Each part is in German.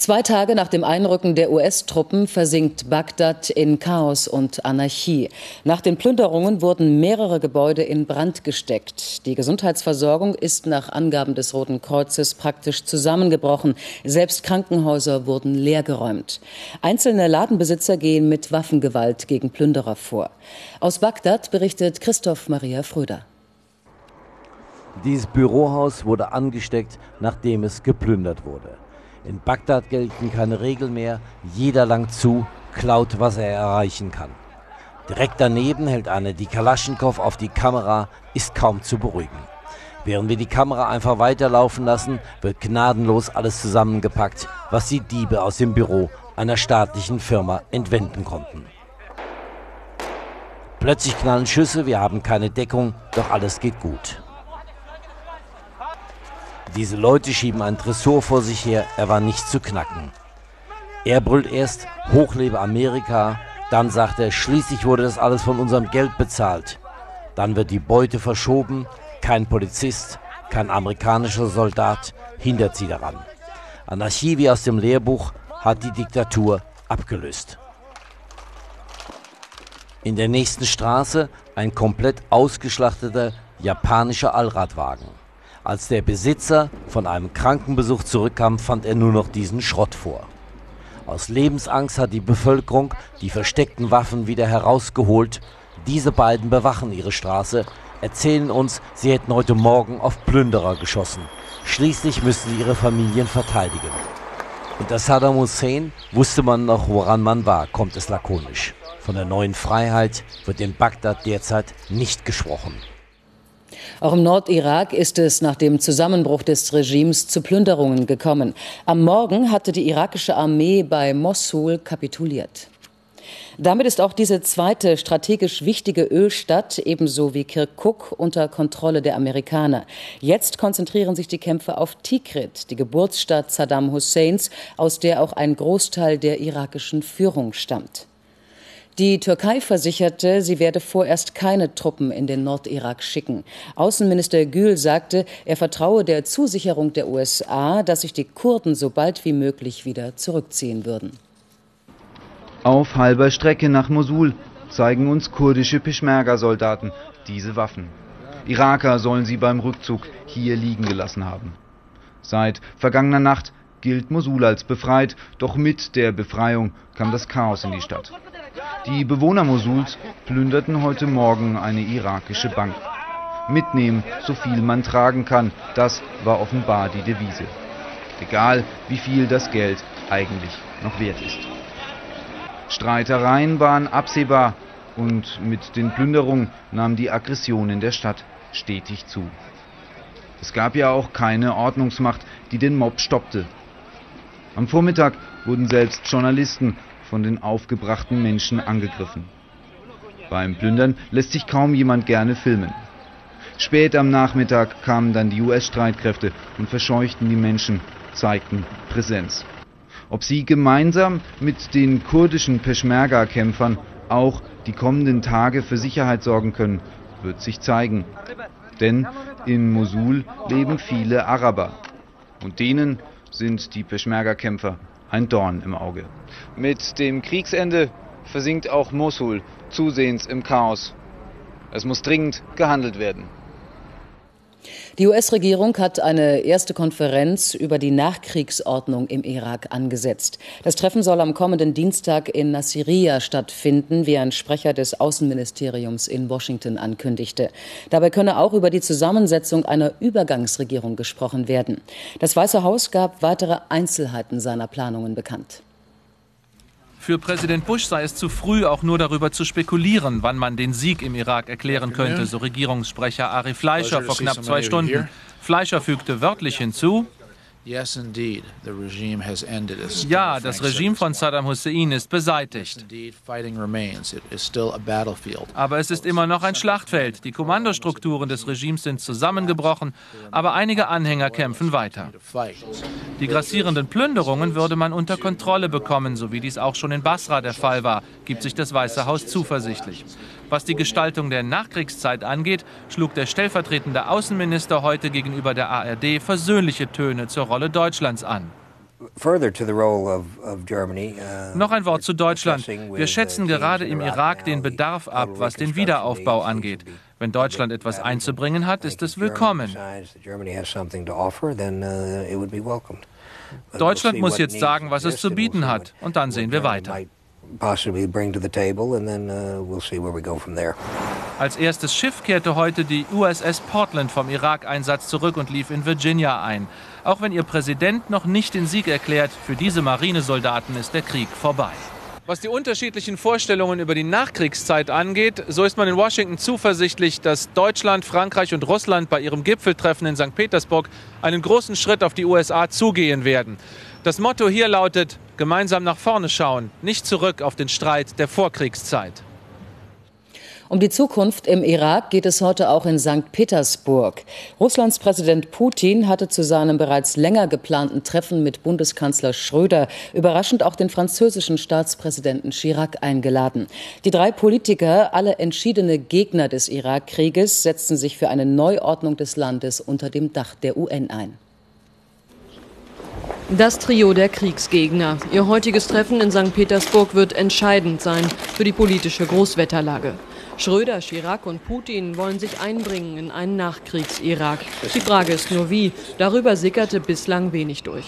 Zwei Tage nach dem Einrücken der US-Truppen versinkt Bagdad in Chaos und Anarchie. Nach den Plünderungen wurden mehrere Gebäude in Brand gesteckt. Die Gesundheitsversorgung ist nach Angaben des Roten Kreuzes praktisch zusammengebrochen. Selbst Krankenhäuser wurden leergeräumt. Einzelne Ladenbesitzer gehen mit Waffengewalt gegen Plünderer vor. Aus Bagdad berichtet Christoph Maria Fröder. Dieses Bürohaus wurde angesteckt, nachdem es geplündert wurde. In Bagdad gelten keine Regeln mehr. Jeder langt zu, klaut, was er erreichen kann. Direkt daneben hält eine die Kalaschnikow auf die Kamera, ist kaum zu beruhigen. Während wir die Kamera einfach weiterlaufen lassen, wird gnadenlos alles zusammengepackt, was die Diebe aus dem Büro einer staatlichen Firma entwenden konnten. Plötzlich knallen Schüsse, wir haben keine Deckung, doch alles geht gut. Diese Leute schieben einen Tresor vor sich her, er war nicht zu knacken. Er brüllt erst, hochlebe Amerika, dann sagt er, schließlich wurde das alles von unserem Geld bezahlt. Dann wird die Beute verschoben, kein Polizist, kein amerikanischer Soldat hindert sie daran. Anarchie wie aus dem Lehrbuch hat die Diktatur abgelöst. In der nächsten Straße ein komplett ausgeschlachteter japanischer Allradwagen. Als der Besitzer von einem Krankenbesuch zurückkam, fand er nur noch diesen Schrott vor. Aus Lebensangst hat die Bevölkerung die versteckten Waffen wieder herausgeholt. Diese beiden bewachen ihre Straße, erzählen uns, sie hätten heute Morgen auf Plünderer geschossen. Schließlich müssen sie ihre Familien verteidigen. Unter Saddam Hussein wusste man noch, woran man war, kommt es lakonisch. Von der neuen Freiheit wird in Bagdad derzeit nicht gesprochen. Auch im Nordirak ist es nach dem Zusammenbruch des Regimes zu Plünderungen gekommen. Am Morgen hatte die irakische Armee bei Mossul kapituliert. Damit ist auch diese zweite strategisch wichtige Ölstadt ebenso wie Kirkuk unter Kontrolle der Amerikaner. Jetzt konzentrieren sich die Kämpfe auf Tikrit, die Geburtsstadt Saddam Husseins, aus der auch ein Großteil der irakischen Führung stammt. Die Türkei versicherte, sie werde vorerst keine Truppen in den Nordirak schicken. Außenminister Gül sagte, er vertraue der Zusicherung der USA, dass sich die Kurden so bald wie möglich wieder zurückziehen würden. Auf halber Strecke nach Mosul zeigen uns kurdische Peschmerga-Soldaten diese Waffen. Iraker sollen sie beim Rückzug hier liegen gelassen haben. Seit vergangener Nacht gilt Mosul als befreit, doch mit der Befreiung kam das Chaos in die Stadt. Die Bewohner Mosuls plünderten heute Morgen eine irakische Bank. Mitnehmen, so viel man tragen kann, das war offenbar die Devise. Egal, wie viel das Geld eigentlich noch wert ist. Streitereien waren absehbar und mit den Plünderungen nahm die Aggression in der Stadt stetig zu. Es gab ja auch keine Ordnungsmacht, die den Mob stoppte. Am Vormittag wurden selbst Journalisten von den aufgebrachten Menschen angegriffen. Beim Plündern lässt sich kaum jemand gerne filmen. Spät am Nachmittag kamen dann die US-Streitkräfte und verscheuchten die Menschen, zeigten Präsenz. Ob sie gemeinsam mit den kurdischen Peschmerga-Kämpfern auch die kommenden Tage für Sicherheit sorgen können, wird sich zeigen. Denn in Mosul leben viele Araber. Und denen sind die Peschmerga-Kämpfer ein Dorn im Auge. Mit dem Kriegsende versinkt auch Mosul zusehends im Chaos. Es muss dringend gehandelt werden. Die US-Regierung hat eine erste Konferenz über die Nachkriegsordnung im Irak angesetzt. Das Treffen soll am kommenden Dienstag in Nasiriyah stattfinden, wie ein Sprecher des Außenministeriums in Washington ankündigte. Dabei könne auch über die Zusammensetzung einer Übergangsregierung gesprochen werden. Das Weiße Haus gab weitere Einzelheiten seiner Planungen bekannt. Für Präsident Bush sei es zu früh, auch nur darüber zu spekulieren, wann man den Sieg im Irak erklären könnte, so Regierungssprecher Ari Fleischer vor knapp zwei Stunden. Fleischer fügte wörtlich hinzu, Ja, das Regime von Saddam Hussein ist beseitigt. Aber es ist immer noch ein Schlachtfeld. Die Kommandostrukturen des Regimes sind zusammengebrochen, aber einige Anhänger kämpfen weiter. Die grassierenden Plünderungen würde man unter Kontrolle bekommen, so wie dies auch schon in Basra der Fall war, gibt sich das Weiße Haus zuversichtlich. Was die Gestaltung der Nachkriegszeit angeht, schlug der stellvertretende Außenminister heute gegenüber der ARD versöhnliche Töne zur Rolle Deutschlands an. Uh, Noch ein Wort zu Deutschland. Wir schätzen gerade im Irak den Bedarf ab, was den Wiederaufbau angeht. Wenn Deutschland etwas einzubringen hat, ist es willkommen. Uh, Deutschland muss jetzt sagen, was es zu bieten hat, und dann sehen wir weiter possibly bring to the table, and then uh, we'll see where we go from there. Als erstes Schiff kehrte heute die USS Portland vom Irak-Einsatz zurück und lief in Virginia ein. Auch wenn ihr Präsident noch nicht den Sieg erklärt, für diese Marinesoldaten ist der Krieg vorbei. Was die unterschiedlichen Vorstellungen über die Nachkriegszeit angeht, so ist man in Washington zuversichtlich, dass Deutschland, Frankreich und Russland bei ihrem Gipfeltreffen in St. Petersburg einen großen Schritt auf die USA zugehen werden. Das Motto hier lautet, gemeinsam nach vorne schauen, nicht zurück auf den Streit der Vorkriegszeit. Um die Zukunft im Irak geht es heute auch in St. Petersburg. Russlands Präsident Putin hatte zu seinem bereits länger geplanten Treffen mit Bundeskanzler Schröder überraschend auch den französischen Staatspräsidenten Chirac eingeladen. Die drei Politiker, alle entschiedene Gegner des Irakkrieges, setzten sich für eine Neuordnung des Landes unter dem Dach der UN ein. Das Trio der Kriegsgegner. Ihr heutiges Treffen in St. Petersburg wird entscheidend sein für die politische Großwetterlage. Schröder, Chirac und Putin wollen sich einbringen in einen Nachkriegs-Irak. Die Frage ist nur wie. Darüber sickerte bislang wenig durch.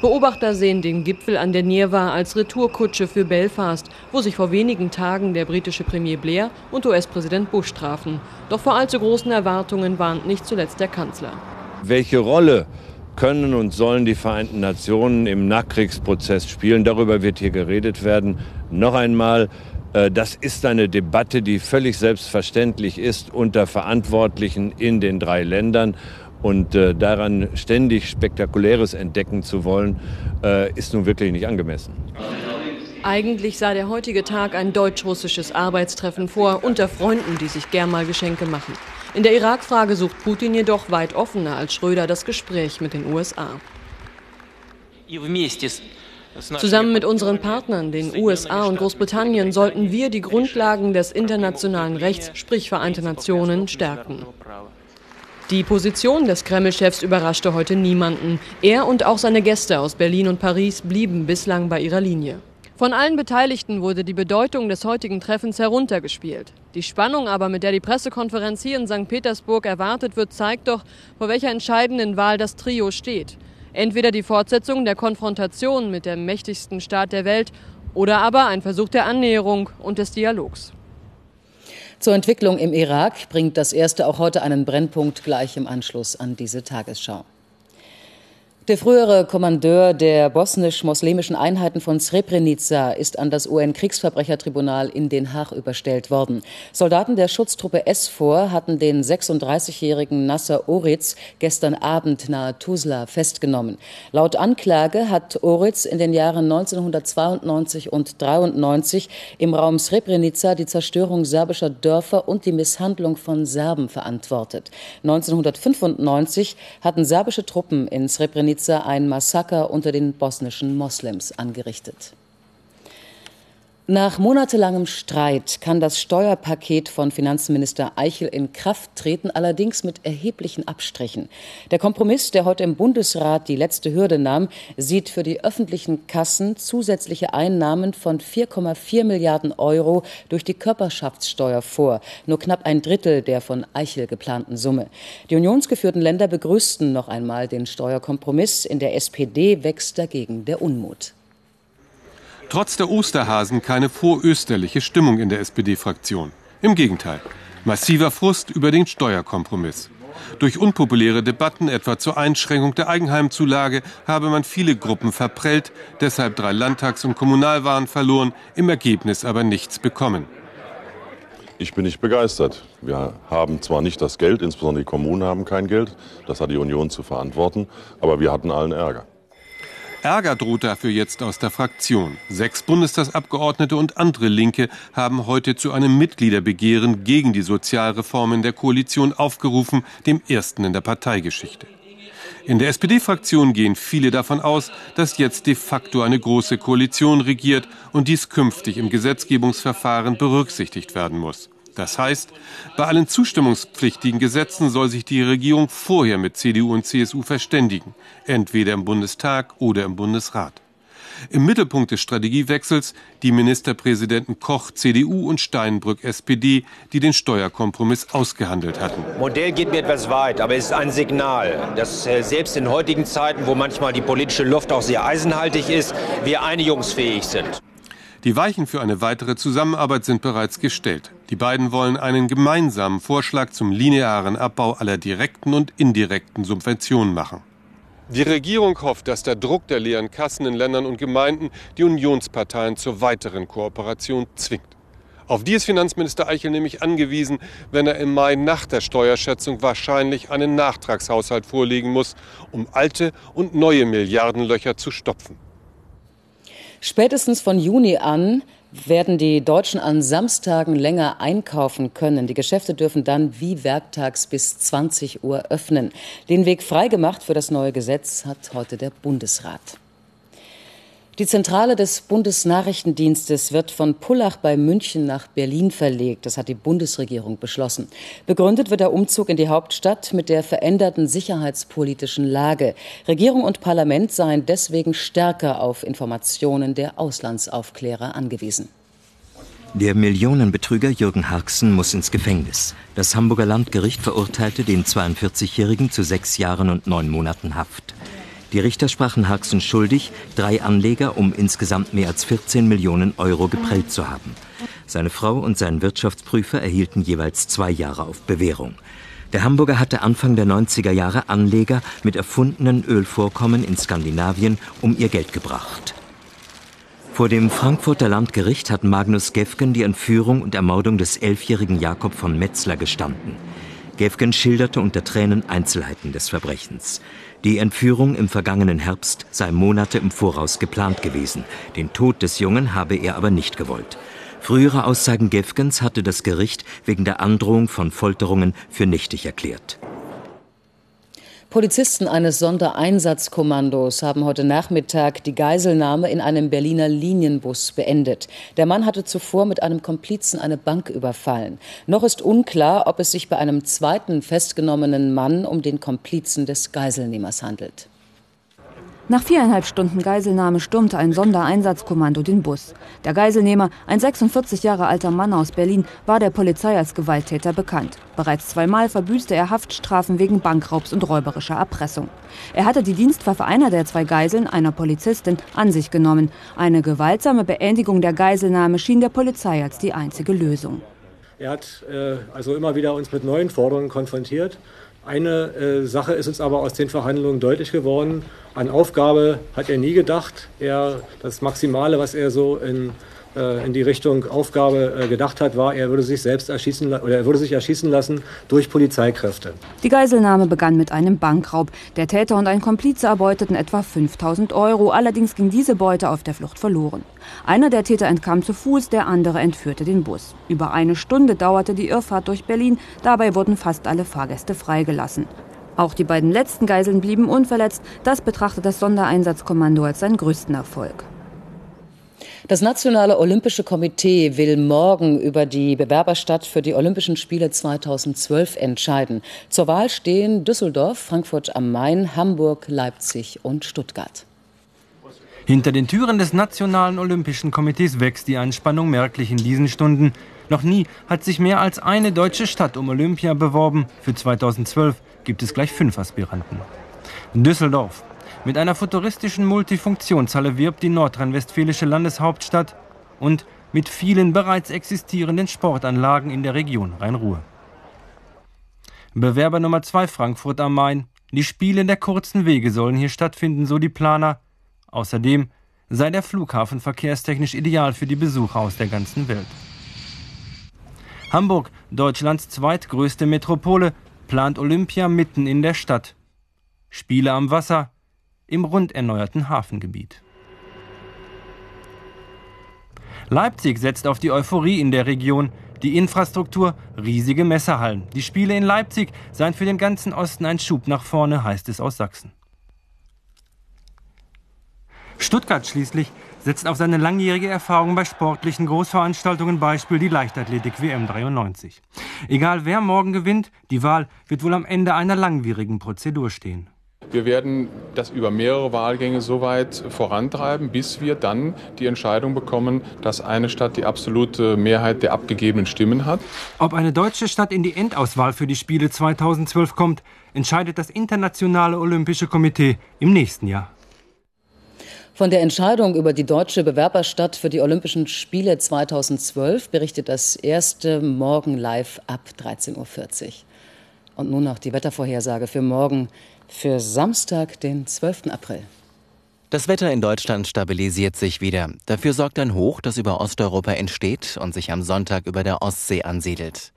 Beobachter sehen den Gipfel an der Nirwa als Retourkutsche für Belfast, wo sich vor wenigen Tagen der britische Premier Blair und US-Präsident Bush trafen. Doch vor allzu großen Erwartungen warnt nicht zuletzt der Kanzler. Welche Rolle können und sollen die Vereinten Nationen im Nachkriegsprozess spielen. Darüber wird hier geredet werden. Noch einmal, äh, das ist eine Debatte, die völlig selbstverständlich ist unter Verantwortlichen in den drei Ländern. Und äh, daran ständig Spektakuläres entdecken zu wollen, äh, ist nun wirklich nicht angemessen. Eigentlich sah der heutige Tag ein deutsch-russisches Arbeitstreffen vor unter Freunden, die sich gern mal Geschenke machen. In der Irak-Frage sucht Putin jedoch weit offener als Schröder das Gespräch mit den USA. Zusammen mit unseren Partnern, den USA und Großbritannien, sollten wir die Grundlagen des internationalen Rechts, sprich Vereinte Nationen, stärken. Die Position des Kreml-Chefs überraschte heute niemanden. Er und auch seine Gäste aus Berlin und Paris blieben bislang bei ihrer Linie. Von allen Beteiligten wurde die Bedeutung des heutigen Treffens heruntergespielt. Die Spannung aber, mit der die Pressekonferenz hier in St. Petersburg erwartet wird, zeigt doch, vor welcher entscheidenden Wahl das Trio steht. Entweder die Fortsetzung der Konfrontation mit dem mächtigsten Staat der Welt oder aber ein Versuch der Annäherung und des Dialogs. Zur Entwicklung im Irak bringt das erste auch heute einen Brennpunkt gleich im Anschluss an diese Tagesschau. Der frühere Kommandeur der bosnisch-moslemischen Einheiten von Srebrenica ist an das UN-Kriegsverbrechertribunal in Den Haag überstellt worden. Soldaten der Schutztruppe SFOR hatten den 36-jährigen Nasser Oritz gestern Abend nahe Tuzla festgenommen. Laut Anklage hat Oritz in den Jahren 1992 und 93 im Raum Srebrenica die Zerstörung serbischer Dörfer und die Misshandlung von Serben verantwortet. 1995 hatten serbische Truppen in Srebrenica Srebrenica ein Massaker unter den bosnischen Moslems angerichtet. Nach monatelangem Streit kann das Steuerpaket von Finanzminister Eichel in Kraft treten, allerdings mit erheblichen Abstrichen. Der Kompromiss, der heute im Bundesrat die letzte Hürde nahm, sieht für die öffentlichen Kassen zusätzliche Einnahmen von 4,4 Milliarden Euro durch die Körperschaftssteuer vor, nur knapp ein Drittel der von Eichel geplanten Summe. Die unionsgeführten Länder begrüßten noch einmal den Steuerkompromiss. In der SPD wächst dagegen der Unmut. Trotz der Osterhasen keine vorösterliche Stimmung in der SPD-Fraktion. Im Gegenteil, massiver Frust über den Steuerkompromiss. Durch unpopuläre Debatten, etwa zur Einschränkung der Eigenheimzulage, habe man viele Gruppen verprellt, deshalb drei Landtags- und Kommunalwahlen verloren, im Ergebnis aber nichts bekommen. Ich bin nicht begeistert. Wir haben zwar nicht das Geld, insbesondere die Kommunen haben kein Geld, das hat die Union zu verantworten, aber wir hatten allen Ärger. Ärger droht dafür jetzt aus der Fraktion. Sechs Bundestagsabgeordnete und andere Linke haben heute zu einem Mitgliederbegehren gegen die Sozialreformen der Koalition aufgerufen, dem ersten in der Parteigeschichte. In der SPD-Fraktion gehen viele davon aus, dass jetzt de facto eine große Koalition regiert und dies künftig im Gesetzgebungsverfahren berücksichtigt werden muss. Das heißt, bei allen zustimmungspflichtigen Gesetzen soll sich die Regierung vorher mit CDU und CSU verständigen, entweder im Bundestag oder im Bundesrat. Im Mittelpunkt des Strategiewechsels die Ministerpräsidenten Koch CDU und Steinbrück SPD, die den Steuerkompromiss ausgehandelt hatten. Modell geht mir etwas weit, aber es ist ein Signal, dass äh, selbst in heutigen Zeiten, wo manchmal die politische Luft auch sehr eisenhaltig ist, wir einigungsfähig sind. Die Weichen für eine weitere Zusammenarbeit sind bereits gestellt. Die beiden wollen einen gemeinsamen Vorschlag zum linearen Abbau aller direkten und indirekten Subventionen machen. Die Regierung hofft, dass der Druck der leeren Kassen in Ländern und Gemeinden die Unionsparteien zur weiteren Kooperation zwingt. Auf die ist Finanzminister Eichel nämlich angewiesen, wenn er im Mai nach der Steuerschätzung wahrscheinlich einen Nachtragshaushalt vorlegen muss, um alte und neue Milliardenlöcher zu stopfen. Spätestens von Juni an werden die Deutschen an Samstagen länger einkaufen können. Die Geschäfte dürfen dann wie werktags bis 20 Uhr öffnen. Den Weg freigemacht für das neue Gesetz hat heute der Bundesrat. Die Zentrale des Bundesnachrichtendienstes wird von Pullach bei München nach Berlin verlegt. Das hat die Bundesregierung beschlossen. Begründet wird der Umzug in die Hauptstadt mit der veränderten sicherheitspolitischen Lage. Regierung und Parlament seien deswegen stärker auf Informationen der Auslandsaufklärer angewiesen. Der Millionenbetrüger Jürgen Harksen muss ins Gefängnis. Das Hamburger Landgericht verurteilte den 42-Jährigen zu sechs Jahren und neun Monaten Haft. Die Richter sprachen Harksen schuldig, drei Anleger um insgesamt mehr als 14 Millionen Euro geprellt zu haben. Seine Frau und sein Wirtschaftsprüfer erhielten jeweils zwei Jahre auf Bewährung. Der Hamburger hatte Anfang der 90er Jahre Anleger mit erfundenen Ölvorkommen in Skandinavien um ihr Geld gebracht. Vor dem Frankfurter Landgericht hat Magnus Gefgen die Entführung und Ermordung des elfjährigen Jakob von Metzler gestanden. Gefgen schilderte unter Tränen Einzelheiten des Verbrechens. Die Entführung im vergangenen Herbst sei Monate im Voraus geplant gewesen. Den Tod des Jungen habe er aber nicht gewollt. Frühere Aussagen Gefgens hatte das Gericht wegen der Androhung von Folterungen für nichtig erklärt. Polizisten eines Sondereinsatzkommandos haben heute Nachmittag die Geiselnahme in einem Berliner Linienbus beendet. Der Mann hatte zuvor mit einem Komplizen eine Bank überfallen. Noch ist unklar, ob es sich bei einem zweiten festgenommenen Mann um den Komplizen des Geiselnehmers handelt. Nach viereinhalb Stunden Geiselnahme stürmte ein Sondereinsatzkommando den Bus. Der Geiselnehmer, ein 46 Jahre alter Mann aus Berlin, war der Polizei als Gewalttäter bekannt. Bereits zweimal verbüßte er Haftstrafen wegen Bankraubs und räuberischer Erpressung. Er hatte die Dienstwaffe einer der zwei Geiseln, einer Polizistin, an sich genommen. Eine gewaltsame Beendigung der Geiselnahme schien der Polizei als die einzige Lösung. Er hat äh, also immer wieder uns mit neuen Forderungen konfrontiert. Eine äh, Sache ist uns aber aus den Verhandlungen deutlich geworden. An Aufgabe hat er nie gedacht. Er, das Maximale, was er so in, in die Richtung Aufgabe äh, gedacht hat, war, er würde sich selbst erschießen oder er würde sich erschießen lassen durch Polizeikräfte. Die Geiselnahme begann mit einem Bankraub. Der Täter und ein Komplize erbeuteten etwa 5000 Euro. Allerdings ging diese Beute auf der Flucht verloren. Einer der Täter entkam zu Fuß, der andere entführte den Bus. Über eine Stunde dauerte die Irrfahrt durch Berlin. Dabei wurden fast alle Fahrgäste freigelassen. Auch die beiden letzten Geiseln blieben unverletzt. Das betrachtet das Sondereinsatzkommando als seinen größten Erfolg. Das Nationale Olympische Komitee will morgen über die Bewerberstadt für die Olympischen Spiele 2012 entscheiden. Zur Wahl stehen Düsseldorf, Frankfurt am Main, Hamburg, Leipzig und Stuttgart. Hinter den Türen des Nationalen Olympischen Komitees wächst die Anspannung merklich in diesen Stunden. Noch nie hat sich mehr als eine deutsche Stadt um Olympia beworben. Für 2012 gibt es gleich fünf Aspiranten. Düsseldorf. Mit einer futuristischen Multifunktionshalle wirbt die nordrhein-westfälische Landeshauptstadt und mit vielen bereits existierenden Sportanlagen in der Region Rhein-Ruhr. Bewerber Nummer 2 Frankfurt am Main. Die Spiele der kurzen Wege sollen hier stattfinden, so die Planer. Außerdem sei der Flughafen verkehrstechnisch ideal für die Besucher aus der ganzen Welt. Hamburg, Deutschlands zweitgrößte Metropole, plant Olympia mitten in der Stadt. Spiele am Wasser im rund erneuerten Hafengebiet. Leipzig setzt auf die Euphorie in der Region. Die Infrastruktur, riesige Messerhallen. Die Spiele in Leipzig seien für den ganzen Osten ein Schub nach vorne, heißt es aus Sachsen. Stuttgart schließlich setzt auf seine langjährige Erfahrung bei sportlichen Großveranstaltungen, Beispiel die Leichtathletik WM 93. Egal wer morgen gewinnt, die Wahl wird wohl am Ende einer langwierigen Prozedur stehen. Wir werden das über mehrere Wahlgänge so weit vorantreiben, bis wir dann die Entscheidung bekommen, dass eine Stadt die absolute Mehrheit der abgegebenen Stimmen hat. Ob eine deutsche Stadt in die Endauswahl für die Spiele 2012 kommt, entscheidet das Internationale Olympische Komitee im nächsten Jahr. Von der Entscheidung über die deutsche Bewerberstadt für die Olympischen Spiele 2012 berichtet das erste Morgen live ab 13.40 Uhr. Und nun noch die Wettervorhersage für morgen, für Samstag, den 12. April. Das Wetter in Deutschland stabilisiert sich wieder. Dafür sorgt ein Hoch, das über Osteuropa entsteht und sich am Sonntag über der Ostsee ansiedelt.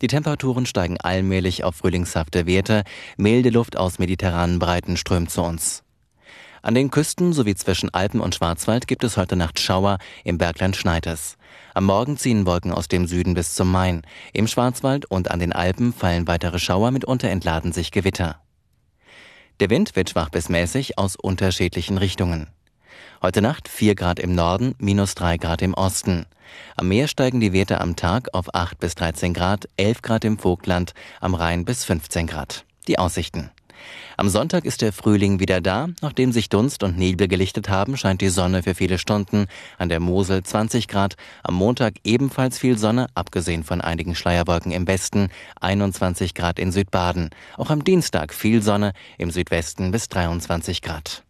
Die Temperaturen steigen allmählich auf frühlingshafte Werte. Milde Luft aus mediterranen Breiten strömt zu uns. An den Küsten sowie zwischen Alpen und Schwarzwald gibt es heute Nacht Schauer, im Bergland schneit es. Am Morgen ziehen Wolken aus dem Süden bis zum Main. Im Schwarzwald und an den Alpen fallen weitere Schauer, mitunter entladen sich Gewitter. Der Wind wird schwach bis mäßig aus unterschiedlichen Richtungen. Heute Nacht 4 Grad im Norden, minus 3 Grad im Osten. Am Meer steigen die Werte am Tag auf 8 bis 13 Grad, 11 Grad im Vogtland, am Rhein bis 15 Grad. Die Aussichten. Am Sonntag ist der Frühling wieder da. Nachdem sich Dunst und Nebel gelichtet haben, scheint die Sonne für viele Stunden. An der Mosel 20 Grad. Am Montag ebenfalls viel Sonne, abgesehen von einigen Schleierwolken im Westen. 21 Grad in Südbaden. Auch am Dienstag viel Sonne, im Südwesten bis 23 Grad.